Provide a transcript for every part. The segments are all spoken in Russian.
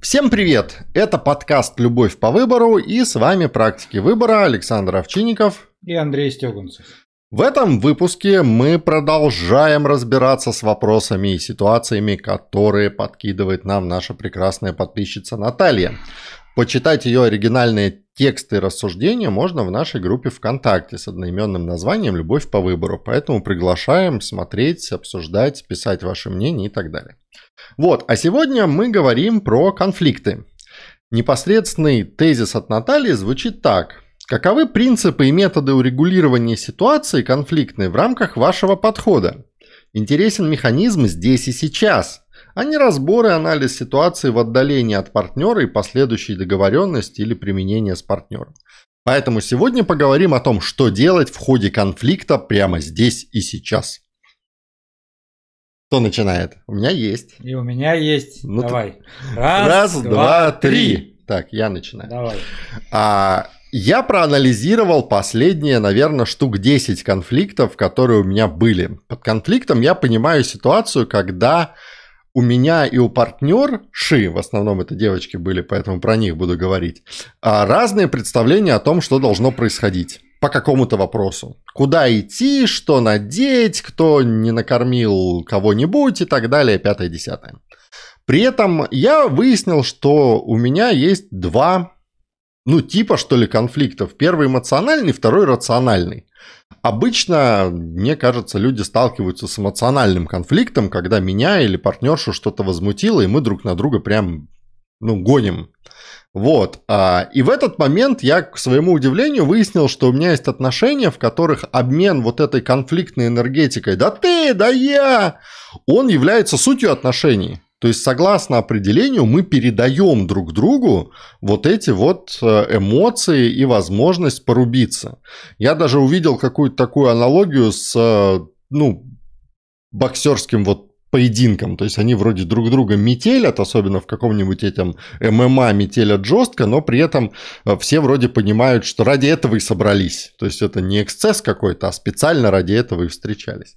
Всем привет! Это подкаст «Любовь по выбору» и с вами практики выбора Александр Овчинников и Андрей Стегунцев. В этом выпуске мы продолжаем разбираться с вопросами и ситуациями, которые подкидывает нам наша прекрасная подписчица Наталья. Почитать ее оригинальные тексты и рассуждения можно в нашей группе ВКонтакте с одноименным названием «Любовь по выбору». Поэтому приглашаем смотреть, обсуждать, писать ваше мнение и так далее. Вот, а сегодня мы говорим про конфликты. Непосредственный тезис от Натальи звучит так. Каковы принципы и методы урегулирования ситуации конфликтной в рамках вашего подхода? Интересен механизм здесь и сейчас – а не разбор и анализ ситуации в отдалении от партнера и последующей договоренности или применения с партнером. Поэтому сегодня поговорим о том, что делать в ходе конфликта прямо здесь и сейчас. Кто начинает? У меня есть. И у меня есть. Ну, Давай. Раз, Раз два, два, три. Так, я начинаю. Давай. А, я проанализировал последние, наверное, штук 10 конфликтов, которые у меня были. Под конфликтом я понимаю ситуацию, когда у меня и у партнерши, в основном это девочки были, поэтому про них буду говорить, а, разные представления о том, что должно происходить по какому-то вопросу. Куда идти, что надеть, кто не накормил кого-нибудь и так далее, пятое-десятое. При этом я выяснил, что у меня есть два, ну, типа, что ли, конфликтов. Первый эмоциональный, второй рациональный. Обычно, мне кажется, люди сталкиваются с эмоциональным конфликтом, когда меня или партнершу что-то возмутило, и мы друг на друга прям, ну, гоним. Вот. А, и в этот момент я, к своему удивлению, выяснил, что у меня есть отношения, в которых обмен вот этой конфликтной энергетикой «да ты, да я», он является сутью отношений. То есть, согласно определению, мы передаем друг другу вот эти вот э, эмоции и возможность порубиться. Я даже увидел какую-то такую аналогию с, э, ну, боксерским вот поединкам. То есть они вроде друг друга метелят, особенно в каком-нибудь этом ММА метелят жестко, но при этом э, все вроде понимают, что ради этого и собрались. То есть это не эксцесс какой-то, а специально ради этого и встречались.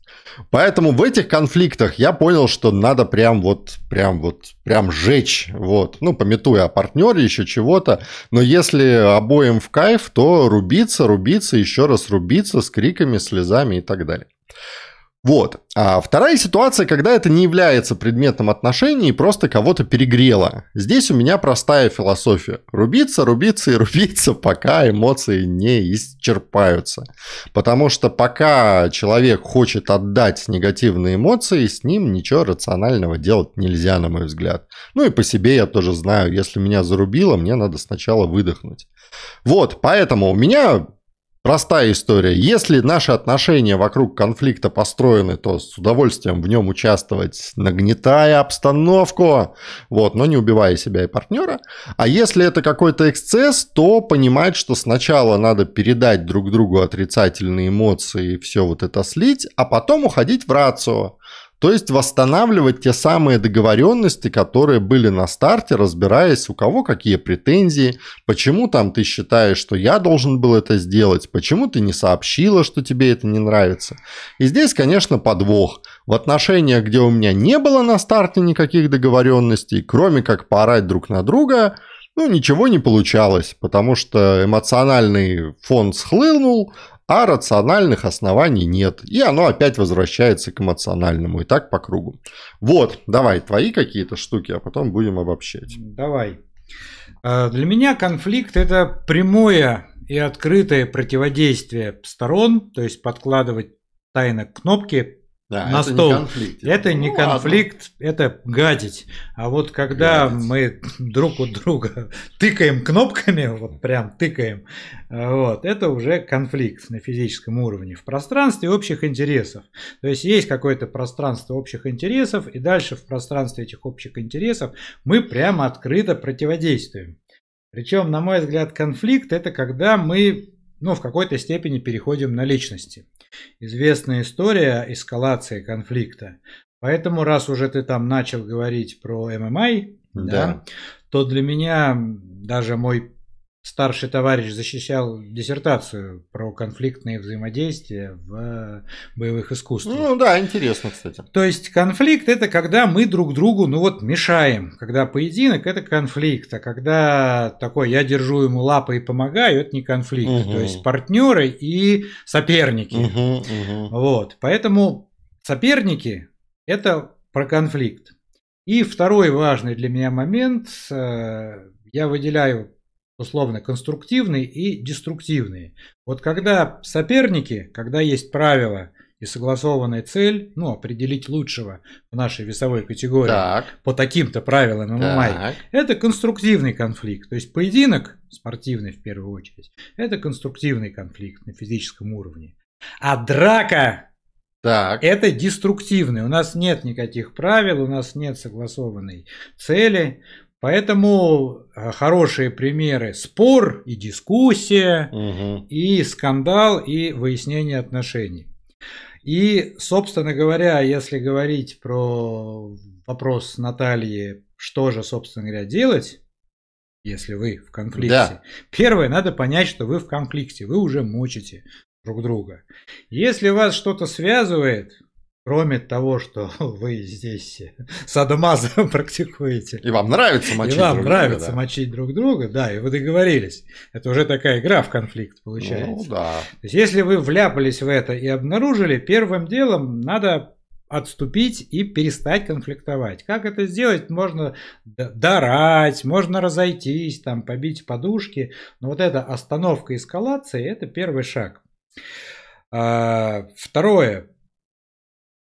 Поэтому в этих конфликтах я понял, что надо прям вот, прям вот, прям жечь, вот. Ну, пометуя о партнере, еще чего-то. Но если обоим в кайф, то рубиться, рубиться, еще раз рубиться с криками, слезами и так далее. Вот. А вторая ситуация, когда это не является предметом отношений и просто кого-то перегрело. Здесь у меня простая философия. Рубиться, рубиться и рубиться, пока эмоции не исчерпаются. Потому что пока человек хочет отдать негативные эмоции, с ним ничего рационального делать нельзя, на мой взгляд. Ну и по себе я тоже знаю, если меня зарубило, мне надо сначала выдохнуть. Вот, поэтому у меня Простая история. Если наши отношения вокруг конфликта построены, то с удовольствием в нем участвовать, нагнетая обстановку, вот, но не убивая себя и партнера. А если это какой-то эксцесс, то понимать, что сначала надо передать друг другу отрицательные эмоции и все вот это слить, а потом уходить в рацию. То есть восстанавливать те самые договоренности, которые были на старте, разбираясь, у кого какие претензии, почему там ты считаешь, что я должен был это сделать, почему ты не сообщила, что тебе это не нравится. И здесь, конечно, подвох. В отношениях, где у меня не было на старте никаких договоренностей, кроме как поорать друг на друга, ну, ничего не получалось, потому что эмоциональный фон схлынул, а рациональных оснований нет. И оно опять возвращается к эмоциональному. И так по кругу. Вот, давай, твои какие-то штуки, а потом будем обобщать. Давай. А, для меня конфликт это прямое и открытое противодействие сторон, то есть подкладывать тайно кнопки да, на это стол. Не конфликт. Это не ну, конфликт, ладно. это гадить. А вот когда гадить. мы друг у друга тыкаем кнопками, вот прям тыкаем, вот, это уже конфликт на физическом уровне. В пространстве общих интересов. То есть есть какое-то пространство общих интересов, и дальше в пространстве этих общих интересов мы прямо открыто противодействуем. Причем, на мой взгляд, конфликт это когда мы ну, в какой-то степени переходим на личности известная история эскалации конфликта. Поэтому, раз уже ты там начал говорить про ММА, да. Да, то для меня даже мой старший товарищ защищал диссертацию про конфликтные взаимодействия в боевых искусствах. Ну да, интересно, кстати. То есть конфликт это когда мы друг другу, ну вот, мешаем. Когда поединок это конфликт, а когда такой я держу ему лапы и помогаю, это не конфликт. Угу. То есть партнеры и соперники. Угу, угу. Вот, поэтому соперники это про конфликт. И второй важный для меня момент, э, я выделяю условно конструктивные и деструктивные. Вот когда соперники, когда есть правила и согласованная цель, ну, определить лучшего в нашей весовой категории так. по таким-то правилам ММА, это конструктивный конфликт. То есть поединок, спортивный в первую очередь, это конструктивный конфликт на физическом уровне. А драка так. Это деструктивный. У нас нет никаких правил, у нас нет согласованной цели. Поэтому э, хорошие примеры спор и дискуссия, угу. и скандал, и выяснение отношений. И, собственно говоря, если говорить про вопрос Натальи, что же, собственно говоря, делать, если вы в конфликте. Да. Первое, надо понять, что вы в конфликте, вы уже мучите друг друга. Если вас что-то связывает, Кроме того, что вы здесь садомаза практикуете. И вам нравится мочить друг друга. И вам друг нравится друга, да. мочить друг друга, да, и вы договорились. Это уже такая игра в конфликт получается. Ну, да. То есть, если вы вляпались в это и обнаружили, первым делом надо отступить и перестать конфликтовать. Как это сделать? Можно дорать, можно разойтись, там, побить подушки. Но вот эта остановка эскалации – это первый шаг. А, второе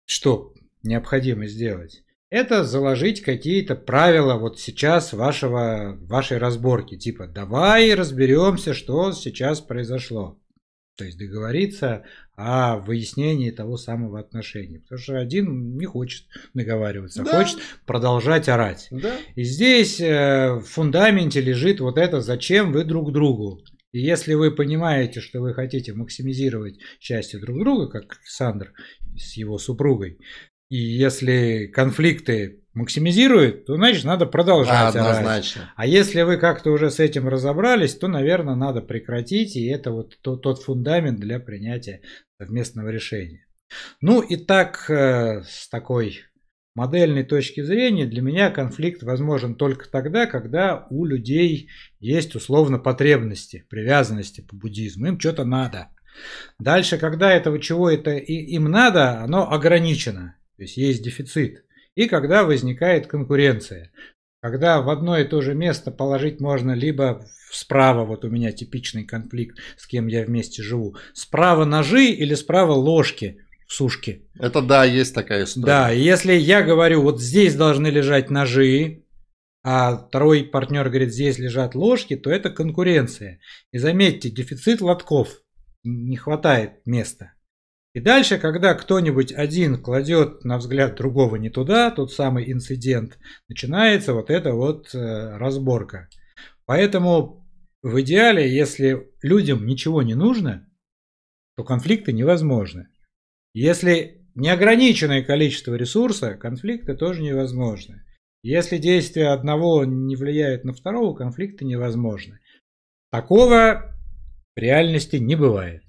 что необходимо сделать? Это заложить какие-то правила вот сейчас вашего, вашей разборки. Типа, давай разберемся, что сейчас произошло. То есть договориться о выяснении того самого отношения. Потому что один не хочет договариваться, а да. хочет продолжать орать. Да. И здесь э, в фундаменте лежит вот это, зачем вы друг другу. И если вы понимаете, что вы хотите максимизировать счастье друг друга, как Александр с его супругой, и если конфликты максимизирует, то значит надо продолжать. Однозначно. Орать. А если вы как-то уже с этим разобрались, то, наверное, надо прекратить, и это вот тот, тот фундамент для принятия совместного решения. Ну и так э, с такой модельной точки зрения для меня конфликт возможен только тогда, когда у людей есть условно потребности, привязанности по буддизму, им что-то надо. Дальше, когда этого чего это им надо, оно ограничено, то есть есть дефицит. И когда возникает конкуренция, когда в одно и то же место положить можно либо справа, вот у меня типичный конфликт, с кем я вместе живу, справа ножи или справа ложки, сушки. Это да, есть такая история. Да, если я говорю, вот здесь должны лежать ножи, а второй партнер говорит, здесь лежат ложки, то это конкуренция. И заметьте, дефицит лотков, не хватает места. И дальше, когда кто-нибудь один кладет на взгляд другого не туда, тот самый инцидент, начинается вот эта вот э, разборка. Поэтому в идеале, если людям ничего не нужно, то конфликты невозможны. Если неограниченное количество ресурса, конфликты тоже невозможны. Если действие одного не влияет на второго, конфликты невозможны. Такого в реальности не бывает.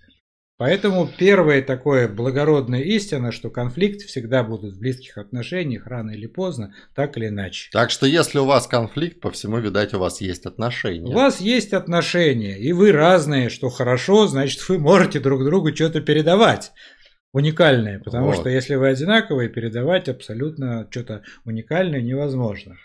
Поэтому первое такое благородная истина, что конфликт всегда будут в близких отношениях рано или поздно, так или иначе. Так что если у вас конфликт, по всему, видать, у вас есть отношения. У вас есть отношения, и вы разные, что хорошо, значит, вы можете друг другу что-то передавать уникальные, потому вот. что если вы одинаковые, передавать абсолютно что-то уникальное невозможно.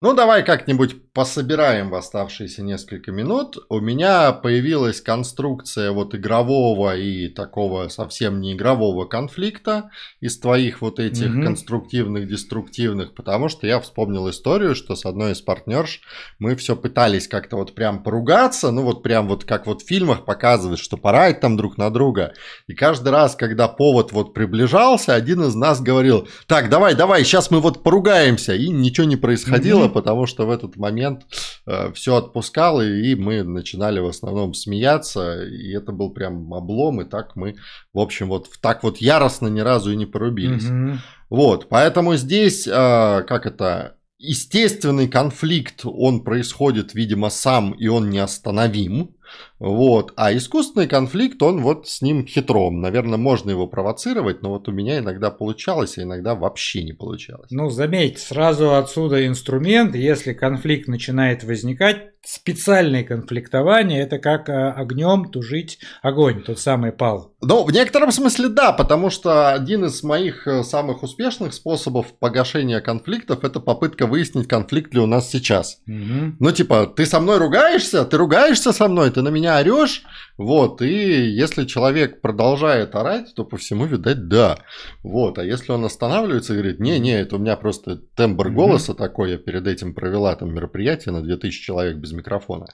Ну, давай как-нибудь пособираем в оставшиеся несколько минут. У меня появилась конструкция вот игрового и такого совсем не игрового конфликта из твоих вот этих угу. конструктивных, деструктивных, потому что я вспомнил историю, что с одной из партнерш мы все пытались как-то вот прям поругаться, ну вот прям вот как вот в фильмах показывают, что порать там друг на друга. И каждый раз, когда повод вот приближался, один из нас говорил, так, давай, давай, сейчас мы вот поругаемся, и ничего не происходило, потому что в этот момент э, все отпускало, и мы начинали в основном смеяться, и это был прям облом, и так мы, в общем, вот так вот яростно ни разу и не порубились. Угу. Вот, поэтому здесь, э, как это, естественный конфликт, он происходит, видимо, сам, и он неостановим. Вот. А искусственный конфликт, он вот с ним хитром. Наверное, можно его провоцировать, но вот у меня иногда получалось, а иногда вообще не получалось. Ну, заметьте, сразу отсюда инструмент, если конфликт начинает возникать, специальное конфликтование, это как э, огнем тужить огонь, тот самый пал. Ну, в некотором смысле да, потому что один из моих э, самых успешных способов погашения конфликтов это попытка выяснить, конфликт ли у нас сейчас. Угу. Ну, типа, ты со мной ругаешься, ты ругаешься со мной, ты на меня орешь, вот, и если человек продолжает орать, то по всему, видать, да. Вот, а если он останавливается и говорит, не-не, это у меня просто тембр голоса угу. такой, я перед этим провела там мероприятие на 2000 человек без микрофона,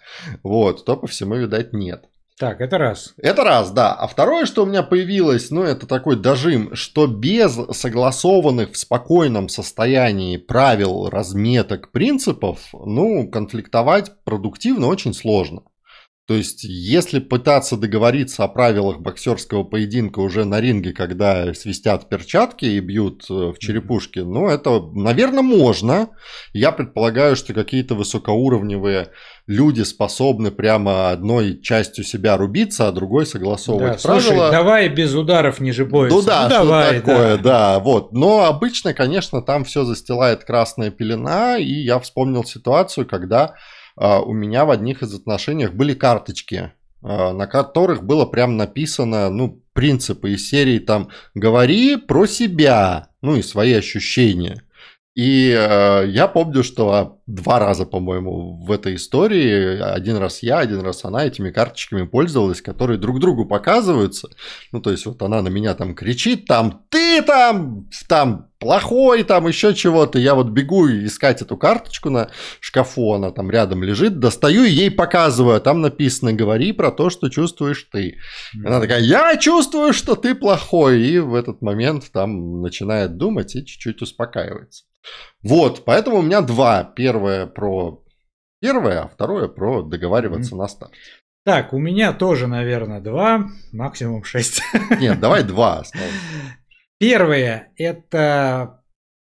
вот, то по всему, видать, нет. Так, это раз. Это раз, да. А второе, что у меня появилось, ну, это такой дожим, что без согласованных в спокойном состоянии правил, разметок, принципов, ну, конфликтовать продуктивно очень сложно. То есть, если пытаться договориться о правилах боксерского поединка уже на ринге, когда свистят перчатки и бьют э, в черепушки, ну, это, наверное, можно. Я предполагаю, что какие-то высокоуровневые люди способны прямо одной частью себя рубиться, а другой согласовывать да, правила. Слушай, давай без ударов ниже боя. Ну да, ну, давай, такое, да. да, вот. Но обычно, конечно, там все застилает красная пелена, и я вспомнил ситуацию, когда у меня в одних из отношениях были карточки, а, на которых было прям написано, ну, принципы из серии там «говори про себя», ну и свои ощущения. И э, я помню, что два раза, по-моему, в этой истории, один раз я, один раз она этими карточками пользовалась, которые друг другу показываются. Ну, то есть, вот она на меня там кричит, там, ты там, там, плохой, там, еще чего-то. Я вот бегу искать эту карточку на шкафу, она там рядом лежит, достаю и ей показываю, а там написано, говори про то, что чувствуешь ты. Mm-hmm. Она такая, я чувствую, что ты плохой. И в этот момент там начинает думать и чуть-чуть успокаивается. Вот, поэтому у меня два. Первое про первое, а второе про договариваться mm-hmm. на старт. Так, у меня тоже, наверное, два, максимум шесть. Нет, давай два. Первое – это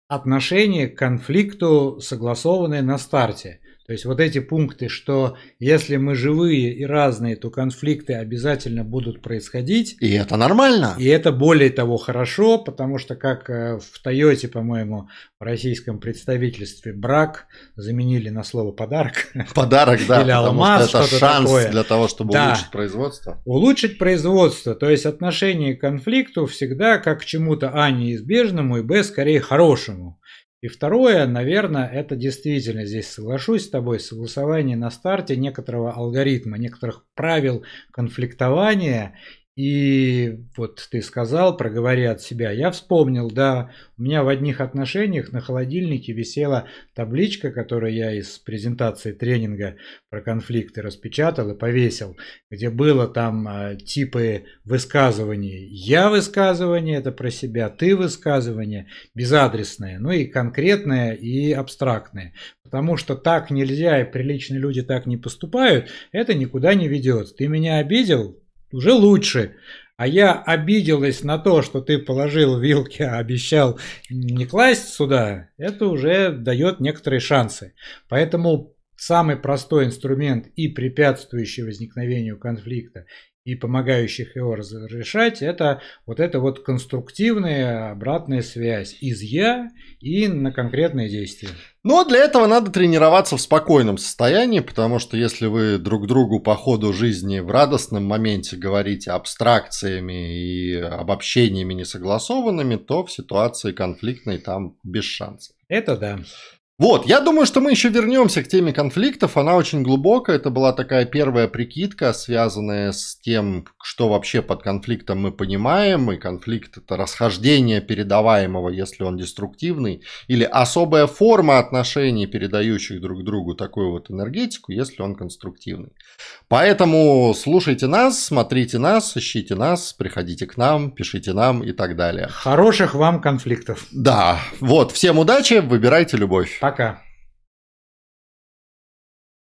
отношение к конфликту, согласованное на старте. То есть вот эти пункты, что если мы живые и разные, то конфликты обязательно будут происходить. И это нормально. И это более того хорошо, потому что как э, в Тойоте, по-моему, в российском представительстве брак заменили на слово подарок. Подарок, да. Или алмаз, это шанс такое. для того, чтобы да. улучшить производство. Улучшить производство, то есть отношение к конфликту всегда как к чему-то а неизбежному и б скорее хорошему. И второе, наверное, это действительно, здесь соглашусь с тобой, согласование на старте некоторого алгоритма, некоторых правил конфликтования и вот ты сказал, проговори от себя. Я вспомнил, да, у меня в одних отношениях на холодильнике висела табличка, которую я из презентации тренинга про конфликты распечатал и повесил, где было там э, типы высказываний. Я высказывание, это про себя, ты высказывание, безадресное, ну и конкретное, и абстрактное. Потому что так нельзя, и приличные люди так не поступают, это никуда не ведет. Ты меня обидел, уже лучше. А я обиделась на то, что ты положил вилки, а обещал не класть сюда, это уже дает некоторые шансы. Поэтому самый простой инструмент и препятствующий возникновению конфликта, и помогающих его разрешать, это вот эта вот конструктивная обратная связь из «я» и на конкретные действия. Но для этого надо тренироваться в спокойном состоянии, потому что если вы друг другу по ходу жизни в радостном моменте говорите абстракциями и обобщениями несогласованными, то в ситуации конфликтной там без шансов. Это да. Вот, я думаю, что мы еще вернемся к теме конфликтов. Она очень глубокая. Это была такая первая прикидка, связанная с тем, что вообще под конфликтом мы понимаем. И конфликт это расхождение передаваемого, если он деструктивный, или особая форма отношений, передающих друг другу такую вот энергетику, если он конструктивный. Поэтому слушайте нас, смотрите нас, ищите нас, приходите к нам, пишите нам и так далее. Хороших вам конфликтов. Да, вот, всем удачи, выбирайте любовь. Пока.